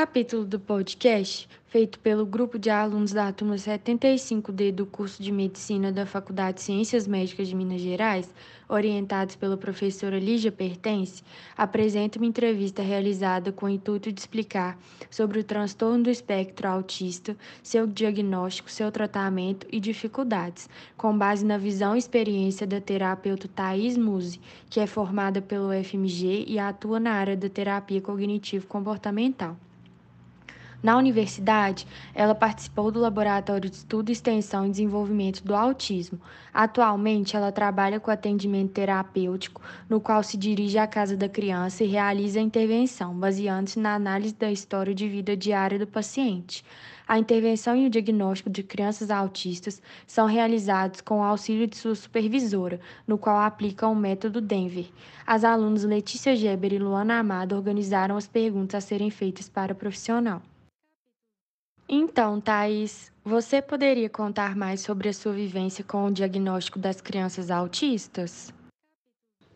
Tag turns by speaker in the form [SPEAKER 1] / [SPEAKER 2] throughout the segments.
[SPEAKER 1] capítulo do podcast, feito pelo grupo de alunos da turma 75D do curso de Medicina da Faculdade de Ciências Médicas de Minas Gerais, orientados pela professora Lígia Pertence, apresenta uma entrevista realizada com o intuito de explicar sobre o transtorno do espectro autista, seu diagnóstico, seu tratamento e dificuldades, com base na visão e experiência da terapeuta Thais Musi, que é formada pelo FMG e atua na área da terapia cognitivo-comportamental. Na universidade, ela participou do Laboratório de Estudo, Extensão e Desenvolvimento do Autismo. Atualmente, ela trabalha com atendimento terapêutico, no qual se dirige à casa da criança e realiza a intervenção, baseando-se na análise da história de vida diária do paciente. A intervenção e o diagnóstico de crianças autistas são realizados com o auxílio de sua supervisora, no qual aplica o método Denver. As alunas Letícia Geber e Luana Amado organizaram as perguntas a serem feitas para o profissional. Então, Thais, você poderia contar mais sobre a sua vivência com o diagnóstico das crianças autistas?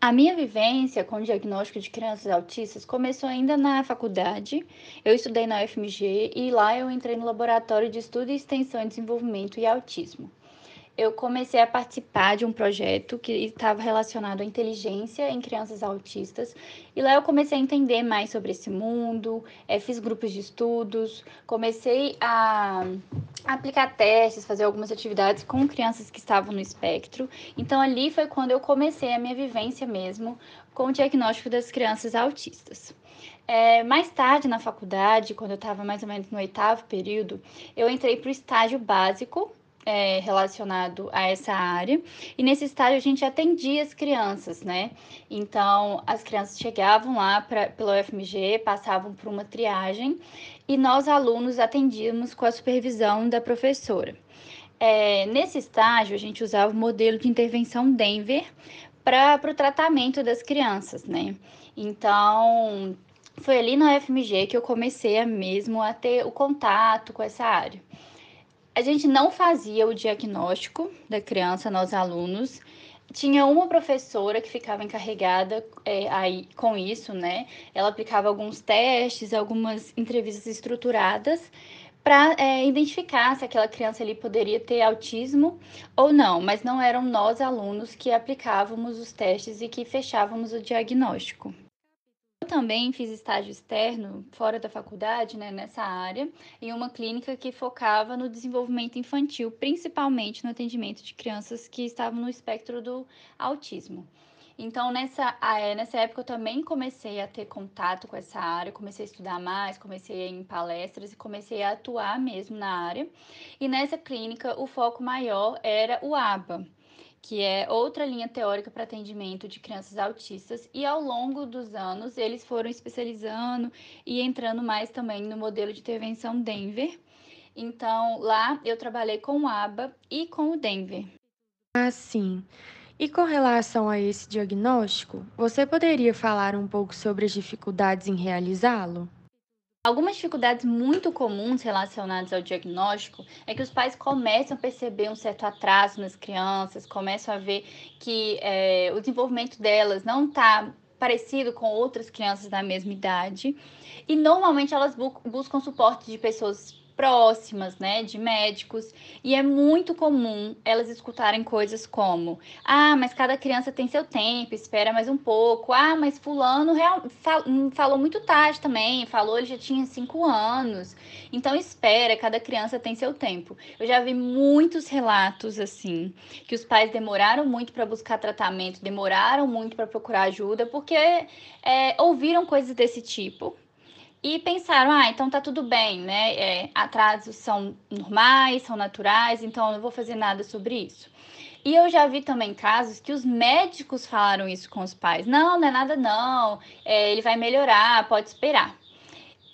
[SPEAKER 2] A minha vivência com o diagnóstico de crianças autistas começou ainda na faculdade. Eu estudei na UFMG e lá eu entrei no Laboratório de Estudo e Extensão em Desenvolvimento e Autismo eu comecei a participar de um projeto que estava relacionado à inteligência em crianças autistas. E lá eu comecei a entender mais sobre esse mundo, é, fiz grupos de estudos, comecei a aplicar testes, fazer algumas atividades com crianças que estavam no espectro. Então ali foi quando eu comecei a minha vivência mesmo com o diagnóstico das crianças autistas. É, mais tarde na faculdade, quando eu estava mais ou menos no oitavo período, eu entrei para o estágio básico é, relacionado a essa área. E nesse estágio a gente atendia as crianças, né? Então as crianças chegavam lá pra, pelo UFMG, passavam por uma triagem e nós alunos atendíamos com a supervisão da professora. É, nesse estágio a gente usava o modelo de intervenção Denver para o tratamento das crianças, né? Então foi ali na UFMG que eu comecei a mesmo a ter o contato com essa área a gente não fazia o diagnóstico da criança, nós alunos. Tinha uma professora que ficava encarregada é, aí, com isso, né? Ela aplicava alguns testes, algumas entrevistas estruturadas para é, identificar se aquela criança ali poderia ter autismo ou não, mas não eram nós alunos que aplicávamos os testes e que fechávamos o diagnóstico. Eu também fiz estágio externo fora da faculdade, né, nessa área, em uma clínica que focava no desenvolvimento infantil, principalmente no atendimento de crianças que estavam no espectro do autismo. Então, nessa, é, nessa época, eu também comecei a ter contato com essa área, comecei a estudar mais, comecei a ir em palestras e comecei a atuar mesmo na área. E nessa clínica, o foco maior era o ABA, que é outra linha teórica para atendimento de crianças autistas, e ao longo dos anos eles foram especializando e entrando mais também no modelo de intervenção Denver. Então, lá eu trabalhei com o ABA e com o Denver.
[SPEAKER 1] Ah, sim. E com relação a esse diagnóstico, você poderia falar um pouco sobre as dificuldades em realizá-lo?
[SPEAKER 2] Algumas dificuldades muito comuns relacionadas ao diagnóstico é que os pais começam a perceber um certo atraso nas crianças, começam a ver que é, o desenvolvimento delas não está parecido com outras crianças da mesma idade. E normalmente elas bu buscam suporte de pessoas próximas, né, de médicos, e é muito comum elas escutarem coisas como: "Ah, mas cada criança tem seu tempo, espera mais um pouco. Ah, mas fulano real, fal, falou muito tarde também, falou ele já tinha cinco anos. Então espera, cada criança tem seu tempo". Eu já vi muitos relatos assim, que os pais demoraram muito para buscar tratamento, demoraram muito para procurar ajuda, porque é, ouviram coisas desse tipo e pensaram, ah, então tá tudo bem, né? É, atrasos são normais, são naturais, então eu não vou fazer nada sobre isso. E eu já vi também casos que os médicos falaram isso com os pais. Não, não é nada não, é, ele vai melhorar, pode esperar.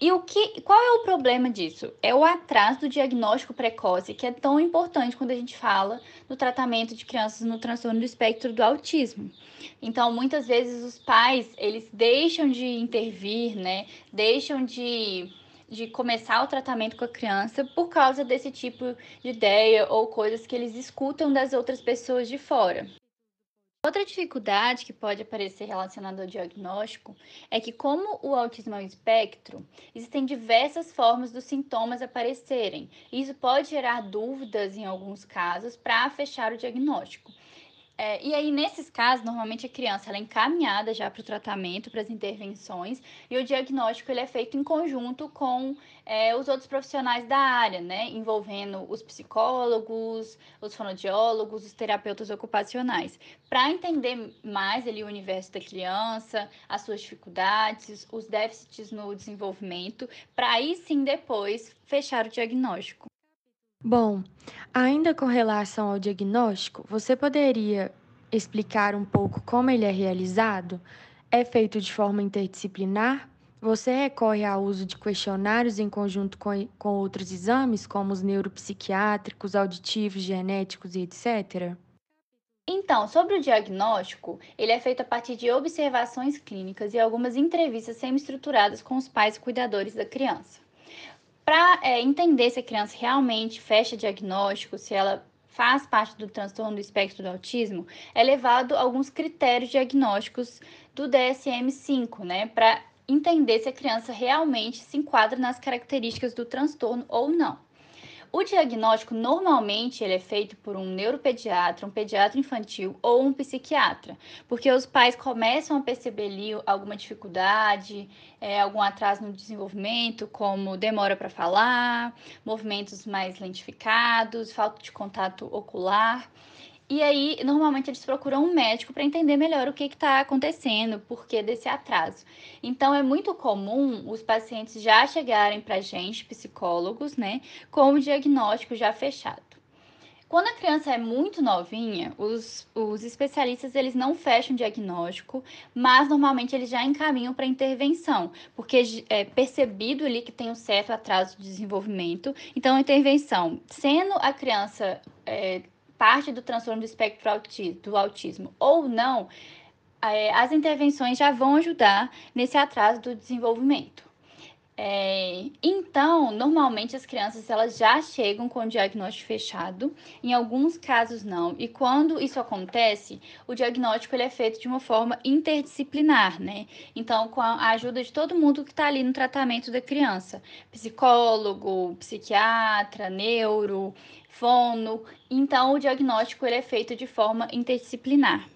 [SPEAKER 2] E o que, qual é o problema disso? É o atraso do diagnóstico precoce, que é tão importante quando a gente fala no tratamento de crianças no transtorno do espectro do autismo. Então, muitas vezes os pais, eles deixam de intervir, né? Deixam de de começar o tratamento com a criança por causa desse tipo de ideia ou coisas que eles escutam das outras pessoas de fora. Outra dificuldade que pode aparecer relacionada ao diagnóstico é que, como o autismo é um espectro, existem diversas formas dos sintomas aparecerem. Isso pode gerar dúvidas em alguns casos para fechar o diagnóstico. É, e aí, nesses casos, normalmente a criança ela é encaminhada já para o tratamento, para as intervenções, e o diagnóstico ele é feito em conjunto com é, os outros profissionais da área, né? Envolvendo os psicólogos, os fonoaudiólogos, os terapeutas ocupacionais, para entender mais ali o universo da criança, as suas dificuldades, os déficits no desenvolvimento, para aí sim depois fechar o diagnóstico.
[SPEAKER 1] Bom, ainda com relação ao diagnóstico, você poderia explicar um pouco como ele é realizado? É feito de forma interdisciplinar? Você recorre ao uso de questionários em conjunto com, com outros exames, como os neuropsiquiátricos, auditivos, genéticos e etc?
[SPEAKER 2] Então, sobre o diagnóstico, ele é feito a partir de observações clínicas e algumas entrevistas semi-estruturadas com os pais e cuidadores da criança para é, entender se a criança realmente fecha diagnóstico, se ela faz parte do transtorno do espectro do autismo, é levado alguns critérios diagnósticos do DSM-5, né, para entender se a criança realmente se enquadra nas características do transtorno ou não. O diagnóstico normalmente ele é feito por um neuropediatra, um pediatra infantil ou um psiquiatra, porque os pais começam a perceber ali alguma dificuldade, é, algum atraso no desenvolvimento, como demora para falar, movimentos mais lentificados, falta de contato ocular. E aí, normalmente, eles procuram um médico para entender melhor o que está acontecendo, o porquê desse atraso. Então, é muito comum os pacientes já chegarem para a gente, psicólogos, né, com o diagnóstico já fechado. Quando a criança é muito novinha, os, os especialistas eles não fecham o diagnóstico, mas normalmente eles já encaminham para intervenção, porque é percebido ali que tem um certo atraso de desenvolvimento. Então, intervenção, sendo a criança é, parte do transtorno do espectro do autismo ou não, é, as intervenções já vão ajudar nesse atraso do desenvolvimento. É, então, normalmente as crianças elas já chegam com o diagnóstico fechado, em alguns casos não. E quando isso acontece, o diagnóstico ele é feito de uma forma interdisciplinar, né? Então, com a ajuda de todo mundo que está ali no tratamento da criança, psicólogo, psiquiatra, neuro, fono. Então, o diagnóstico ele é feito de forma interdisciplinar.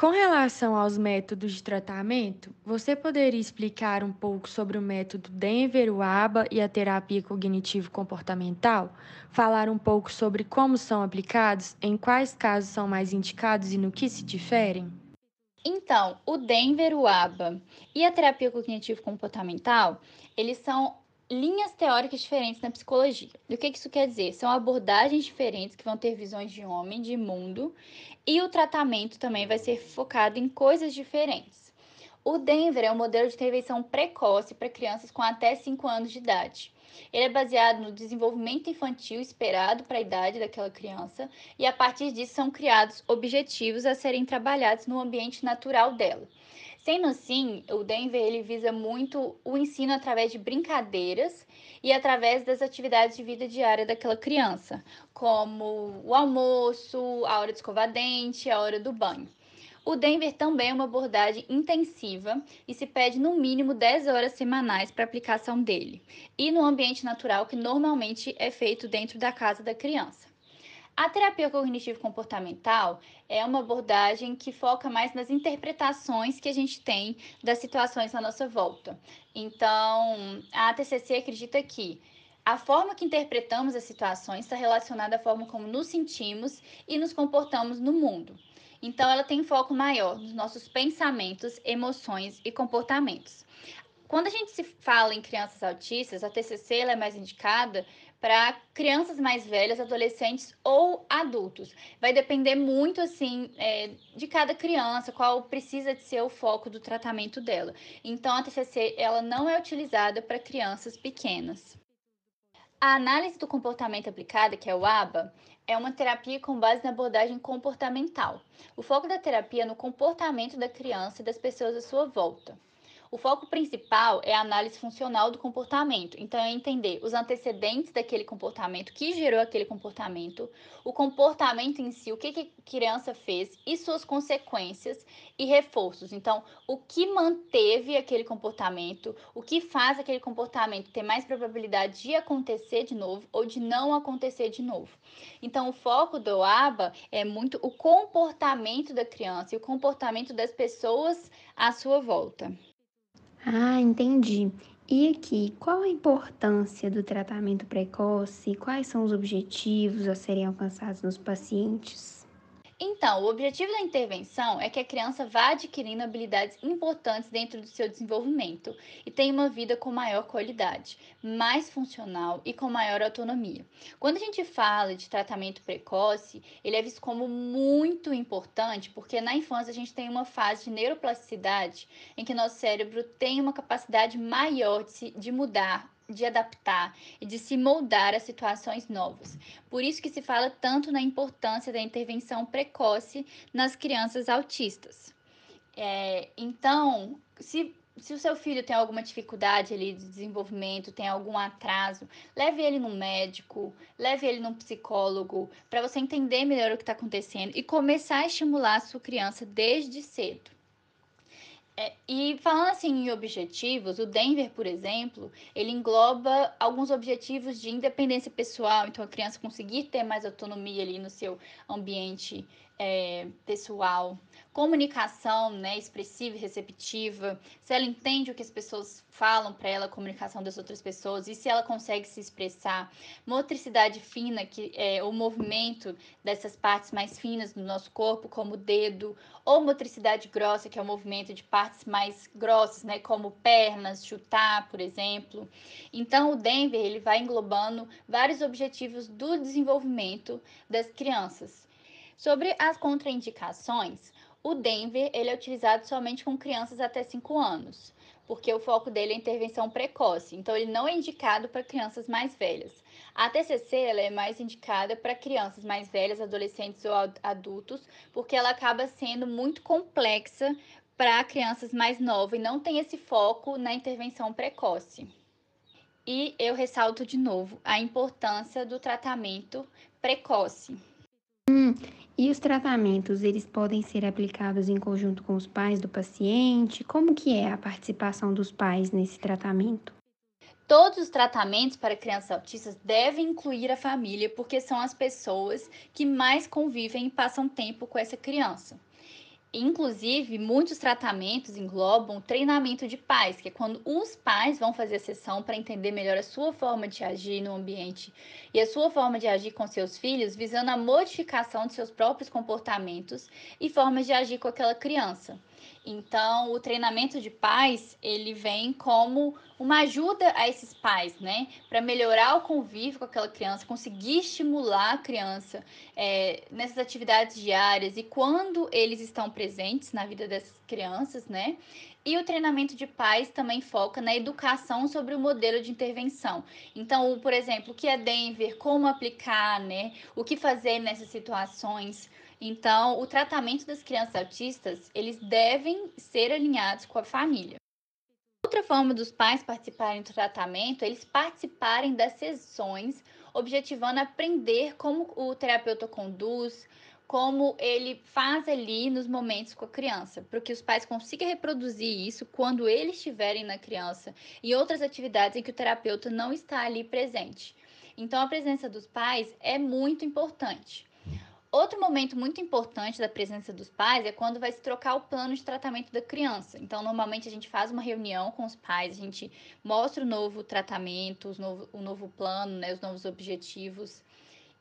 [SPEAKER 1] Com relação aos métodos de tratamento, você poderia explicar um pouco sobre o método Denver-Waba e a terapia cognitivo-comportamental? Falar um pouco sobre como são aplicados, em quais casos são mais indicados e no que se diferem?
[SPEAKER 2] Então, o Denver-Waba e a terapia cognitivo-comportamental, eles são linhas teóricas diferentes na psicologia. E o que isso quer dizer? São abordagens diferentes que vão ter visões de homem, de mundo, e o tratamento também vai ser focado em coisas diferentes. O Denver é um modelo de intervenção precoce para crianças com até 5 anos de idade. Ele é baseado no desenvolvimento infantil esperado para a idade daquela criança e a partir disso são criados objetivos a serem trabalhados no ambiente natural dela. Sendo assim, o Denver ele visa muito o ensino através de brincadeiras e através das atividades de vida diária daquela criança, como o almoço, a hora de escovar dente, a hora do banho. O Denver também é uma abordagem intensiva e se pede no mínimo 10 horas semanais para aplicação dele, e no ambiente natural que normalmente é feito dentro da casa da criança. A terapia cognitivo-comportamental é uma abordagem que foca mais nas interpretações que a gente tem das situações à nossa volta. Então, a TCC acredita que a forma que interpretamos as situações está relacionada à forma como nos sentimos e nos comportamos no mundo. Então, ela tem foco maior nos nossos pensamentos, emoções e comportamentos. Quando a gente se fala em crianças autistas, a TCC é mais indicada para crianças mais velhas, adolescentes ou adultos. Vai depender muito, assim, é, de cada criança, qual precisa de ser o foco do tratamento dela. Então, a TCC, ela não é utilizada para crianças pequenas. A análise do comportamento aplicada, que é o ABA, é uma terapia com base na abordagem comportamental. O foco da terapia é no comportamento da criança e das pessoas à sua volta. O foco principal é a análise funcional do comportamento. Então, é entender os antecedentes daquele comportamento, que gerou aquele comportamento, o comportamento em si, o que, que a criança fez e suas consequências e reforços. Então, o que manteve aquele comportamento, o que faz aquele comportamento ter mais probabilidade de acontecer de novo ou de não acontecer de novo. Então, o foco do ABA é muito o comportamento da criança e o comportamento das pessoas à sua volta.
[SPEAKER 3] Ah, entendi. E aqui, qual a importância do tratamento precoce? Quais são os objetivos a serem alcançados nos pacientes?
[SPEAKER 2] Então, o objetivo da intervenção é que a criança vá adquirindo habilidades importantes dentro do seu desenvolvimento e tenha uma vida com maior qualidade, mais funcional e com maior autonomia. Quando a gente fala de tratamento precoce, ele é visto como muito importante porque na infância a gente tem uma fase de neuroplasticidade em que nosso cérebro tem uma capacidade maior de, se, de mudar de adaptar e de se moldar a situações novas. Por isso que se fala tanto na importância da intervenção precoce nas crianças autistas. É, então, se, se o seu filho tem alguma dificuldade ali de desenvolvimento, tem algum atraso, leve ele no médico, leve ele num psicólogo, para você entender melhor o que está acontecendo e começar a estimular a sua criança desde cedo. É, e falando assim em objetivos, o Denver, por exemplo, ele engloba alguns objetivos de independência pessoal, então a criança conseguir ter mais autonomia ali no seu ambiente é, pessoal, comunicação né, expressiva e receptiva, se ela entende o que as pessoas falam para ela, a comunicação das outras pessoas, e se ela consegue se expressar, motricidade fina, que é o movimento dessas partes mais finas do nosso corpo, como o dedo, ou motricidade grossa, que é o movimento de partes mais grossas, né, como pernas, chutar, por exemplo. Então, o Denver ele vai englobando vários objetivos do desenvolvimento das crianças. Sobre as contraindicações, o Denver ele é utilizado somente com crianças até 5 anos, porque o foco dele é intervenção precoce, então ele não é indicado para crianças mais velhas. A TCC ela é mais indicada para crianças mais velhas, adolescentes ou adultos, porque ela acaba sendo muito complexa para crianças mais novas e não tem esse foco na intervenção precoce. E eu ressalto de novo a importância do tratamento precoce.
[SPEAKER 3] Hum, e os tratamentos, eles podem ser aplicados em conjunto com os pais do paciente? Como que é a participação dos pais nesse tratamento?
[SPEAKER 2] Todos os tratamentos para crianças autistas devem incluir a família, porque são as pessoas que mais convivem e passam tempo com essa criança. Inclusive, muitos tratamentos englobam treinamento de pais, que é quando os pais vão fazer a sessão para entender melhor a sua forma de agir no ambiente e a sua forma de agir com seus filhos, visando a modificação de seus próprios comportamentos e formas de agir com aquela criança. Então, o treinamento de pais, ele vem como uma ajuda a esses pais, né? Para melhorar o convívio com aquela criança, conseguir estimular a criança é, nessas atividades diárias e quando eles estão presentes na vida dessas crianças, né? E o treinamento de pais também foca na educação sobre o modelo de intervenção. Então, por exemplo, o que é Denver, como aplicar, né? O que fazer nessas situações. Então, o tratamento das crianças autistas, eles devem ser alinhados com a família. Outra forma dos pais participarem do tratamento eles participarem das sessões, objetivando aprender como o terapeuta conduz, como ele faz ali nos momentos com a criança, para que os pais consigam reproduzir isso quando eles estiverem na criança e outras atividades em que o terapeuta não está ali presente. Então, a presença dos pais é muito importante. Outro momento muito importante da presença dos pais é quando vai se trocar o plano de tratamento da criança. Então, normalmente a gente faz uma reunião com os pais, a gente mostra o novo tratamento, novo, o novo plano, né, os novos objetivos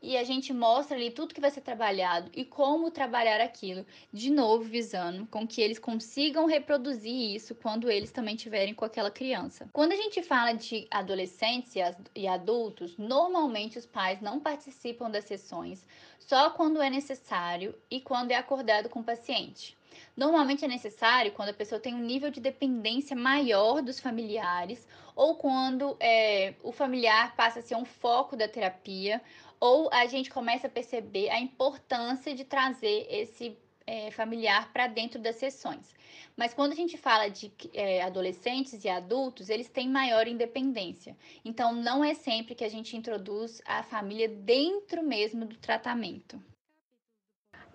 [SPEAKER 2] e a gente mostra ali tudo que vai ser trabalhado e como trabalhar aquilo, de novo visando com que eles consigam reproduzir isso quando eles também tiverem com aquela criança. Quando a gente fala de adolescentes e adultos, normalmente os pais não participam das sessões só quando é necessário e quando é acordado com o paciente. Normalmente é necessário quando a pessoa tem um nível de dependência maior dos familiares ou quando é, o familiar passa a ser um foco da terapia ou a gente começa a perceber a importância de trazer esse é, familiar para dentro das sessões. Mas quando a gente fala de é, adolescentes e adultos, eles têm maior independência. Então, não é sempre que a gente introduz a família dentro mesmo do tratamento.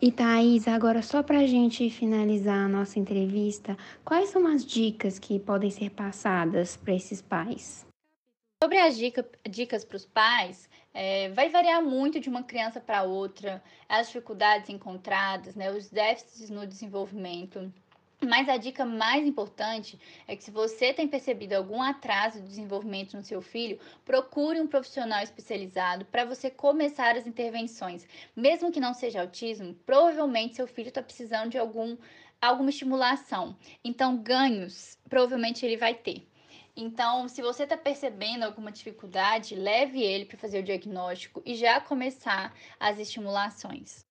[SPEAKER 3] E Thaís, agora só para a gente finalizar a nossa entrevista, quais são as dicas que podem ser passadas para esses pais?
[SPEAKER 2] Sobre as dica, dicas para os pais, é, vai variar muito de uma criança para outra, as dificuldades encontradas, né, os déficits no desenvolvimento. Mas a dica mais importante é que se você tem percebido algum atraso de desenvolvimento no seu filho, procure um profissional especializado para você começar as intervenções. Mesmo que não seja autismo, provavelmente seu filho está precisando de algum, alguma estimulação. Então, ganhos provavelmente ele vai ter. Então, se você está percebendo alguma dificuldade, leve ele para fazer o diagnóstico e já começar as estimulações.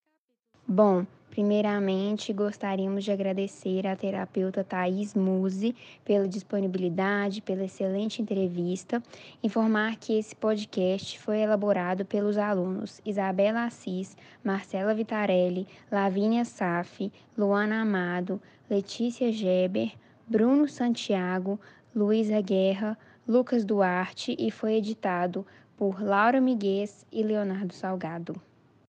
[SPEAKER 3] Bom, primeiramente gostaríamos de agradecer à terapeuta Thais Muse pela disponibilidade, pela excelente entrevista. Informar que esse podcast foi elaborado pelos alunos Isabela Assis, Marcela Vitarelli, Lavínia Saf, Luana Amado, Letícia Geber, Bruno Santiago, Luísa Guerra, Lucas Duarte e foi editado por Laura Miguez e Leonardo Salgado.